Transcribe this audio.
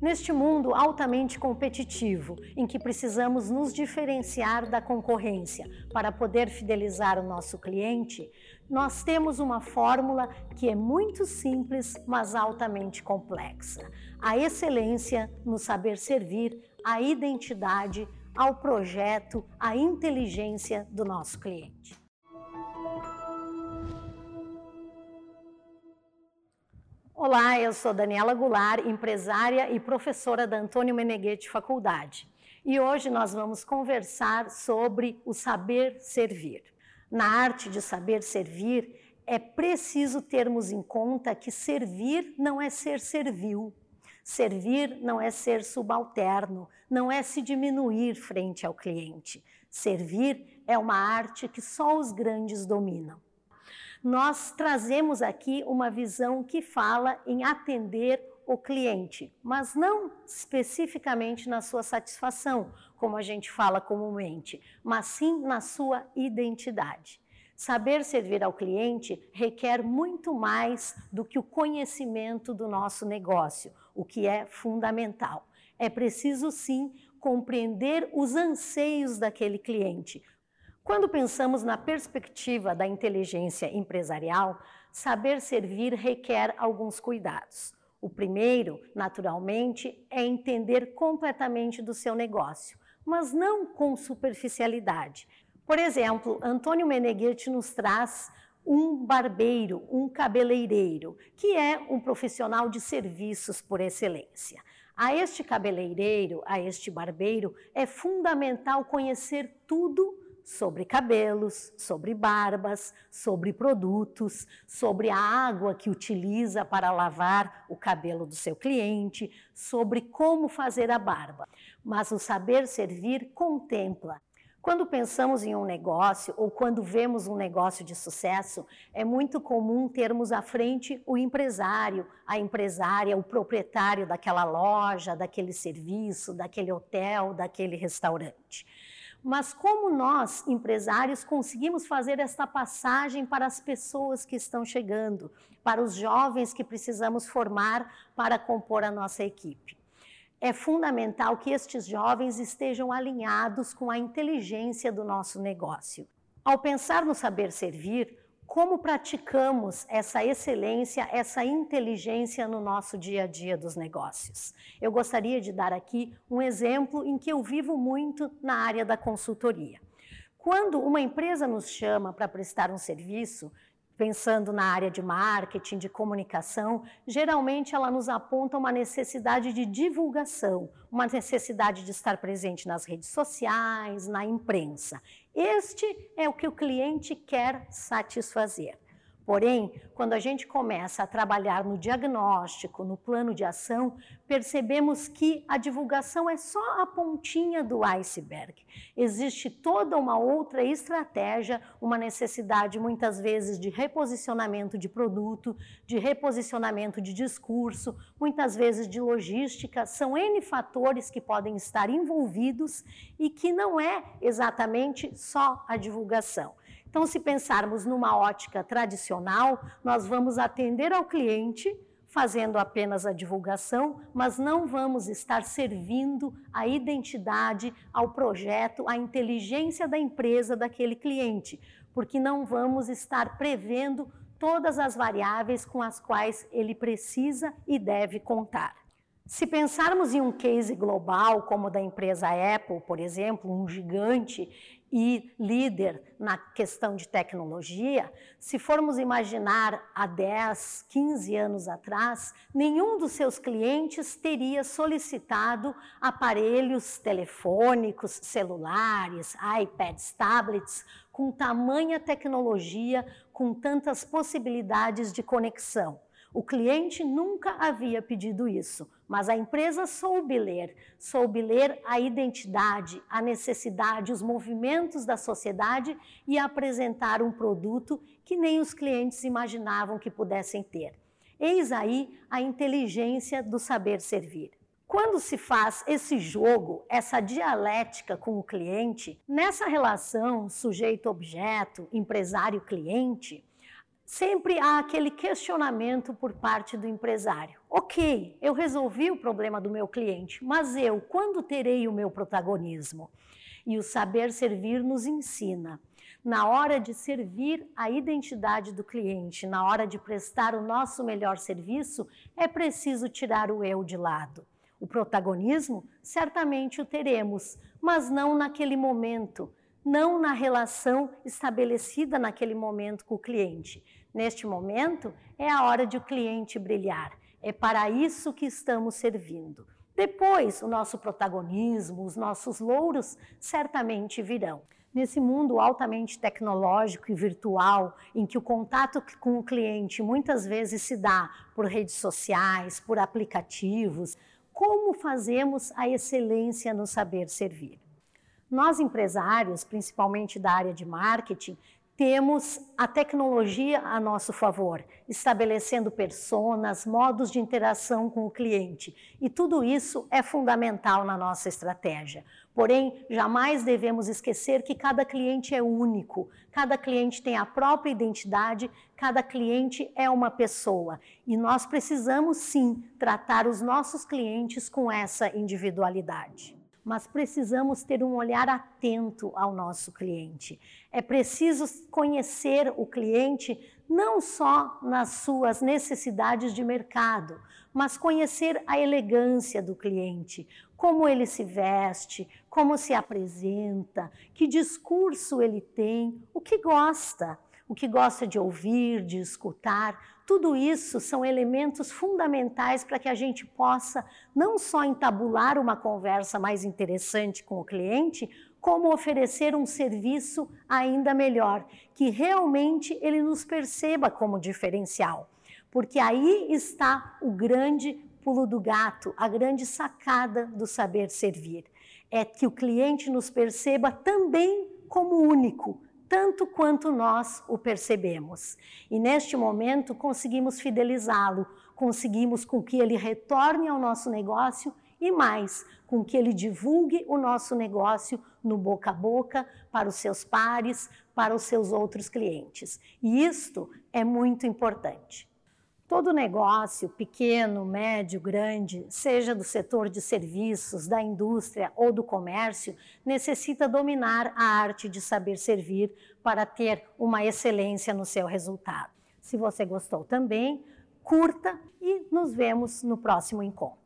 Neste mundo altamente competitivo, em que precisamos nos diferenciar da concorrência para poder fidelizar o nosso cliente, nós temos uma fórmula que é muito simples, mas altamente complexa. A excelência no saber servir, a identidade, ao projeto, a inteligência do nosso cliente. Olá, eu sou Daniela Goulart, empresária e professora da Antônio Meneghetti Faculdade. E hoje nós vamos conversar sobre o saber servir. Na arte de saber servir, é preciso termos em conta que servir não é ser servil. Servir não é ser subalterno, não é se diminuir frente ao cliente. Servir é uma arte que só os grandes dominam nós trazemos aqui uma visão que fala em atender o cliente, mas não especificamente na sua satisfação, como a gente fala comumente, mas sim na sua identidade. Saber servir ao cliente requer muito mais do que o conhecimento do nosso negócio, o que é fundamental. É preciso sim compreender os anseios daquele cliente, quando pensamos na perspectiva da inteligência empresarial, saber servir requer alguns cuidados. O primeiro, naturalmente, é entender completamente do seu negócio, mas não com superficialidade. Por exemplo, Antônio Meneghetti nos traz um barbeiro, um cabeleireiro, que é um profissional de serviços por excelência. A este cabeleireiro, a este barbeiro, é fundamental conhecer tudo sobre cabelos, sobre barbas, sobre produtos, sobre a água que utiliza para lavar o cabelo do seu cliente, sobre como fazer a barba. Mas o saber servir contempla quando pensamos em um negócio ou quando vemos um negócio de sucesso, é muito comum termos à frente o empresário, a empresária, o proprietário daquela loja, daquele serviço, daquele hotel, daquele restaurante. Mas como nós, empresários, conseguimos fazer esta passagem para as pessoas que estão chegando, para os jovens que precisamos formar para compor a nossa equipe? É fundamental que estes jovens estejam alinhados com a inteligência do nosso negócio. Ao pensar no saber servir, como praticamos essa excelência, essa inteligência no nosso dia a dia dos negócios. Eu gostaria de dar aqui um exemplo em que eu vivo muito na área da consultoria. Quando uma empresa nos chama para prestar um serviço, pensando na área de marketing, de comunicação, geralmente ela nos aponta uma necessidade de divulgação, uma necessidade de estar presente nas redes sociais, na imprensa. Este é o que o cliente quer satisfazer. Porém, quando a gente começa a trabalhar no diagnóstico, no plano de ação, percebemos que a divulgação é só a pontinha do iceberg. Existe toda uma outra estratégia, uma necessidade muitas vezes de reposicionamento de produto, de reposicionamento de discurso, muitas vezes de logística. São N fatores que podem estar envolvidos e que não é exatamente só a divulgação. Então, se pensarmos numa ótica tradicional, nós vamos atender ao cliente fazendo apenas a divulgação, mas não vamos estar servindo a identidade, ao projeto, à inteligência da empresa daquele cliente, porque não vamos estar prevendo todas as variáveis com as quais ele precisa e deve contar. Se pensarmos em um case global, como o da empresa Apple, por exemplo, um gigante e líder na questão de tecnologia, se formos imaginar há 10, 15 anos atrás, nenhum dos seus clientes teria solicitado aparelhos telefônicos, celulares, iPads, tablets com tamanha tecnologia, com tantas possibilidades de conexão. O cliente nunca havia pedido isso, mas a empresa soube ler, soube ler a identidade, a necessidade, os movimentos da sociedade e apresentar um produto que nem os clientes imaginavam que pudessem ter. Eis aí a inteligência do saber servir. Quando se faz esse jogo, essa dialética com o cliente, nessa relação sujeito-objeto, empresário-cliente, sempre há aquele questionamento por parte do empresário. Ok, eu resolvi o problema do meu cliente, mas eu, quando terei o meu protagonismo? E o saber servir nos ensina. Na hora de servir a identidade do cliente, na hora de prestar o nosso melhor serviço, é preciso tirar o eu de lado. O protagonismo, certamente o teremos, mas não naquele momento, não na relação estabelecida naquele momento com o cliente. Neste momento, é a hora de o cliente brilhar é para isso que estamos servindo. Depois, o nosso protagonismo, os nossos louros certamente virão. Nesse mundo altamente tecnológico e virtual, em que o contato com o cliente muitas vezes se dá por redes sociais, por aplicativos, como fazemos a excelência no saber servir? Nós, empresários, principalmente da área de marketing, temos a tecnologia a nosso favor, estabelecendo personas, modos de interação com o cliente. E tudo isso é fundamental na nossa estratégia. Porém, jamais devemos esquecer que cada cliente é único, cada cliente tem a própria identidade, cada cliente é uma pessoa. E nós precisamos sim tratar os nossos clientes com essa individualidade mas precisamos ter um olhar atento ao nosso cliente. É preciso conhecer o cliente não só nas suas necessidades de mercado, mas conhecer a elegância do cliente, como ele se veste, como se apresenta, que discurso ele tem, o que gosta o que gosta de ouvir, de escutar, tudo isso são elementos fundamentais para que a gente possa não só entabular uma conversa mais interessante com o cliente, como oferecer um serviço ainda melhor, que realmente ele nos perceba como diferencial. Porque aí está o grande pulo do gato, a grande sacada do saber servir. É que o cliente nos perceba também como único, tanto quanto nós o percebemos. E neste momento conseguimos fidelizá-lo, conseguimos com que ele retorne ao nosso negócio e mais, com que ele divulgue o nosso negócio no boca a boca para os seus pares, para os seus outros clientes. E isto é muito importante. Todo negócio, pequeno, médio, grande, seja do setor de serviços, da indústria ou do comércio, necessita dominar a arte de saber servir para ter uma excelência no seu resultado. Se você gostou também, curta e nos vemos no próximo encontro.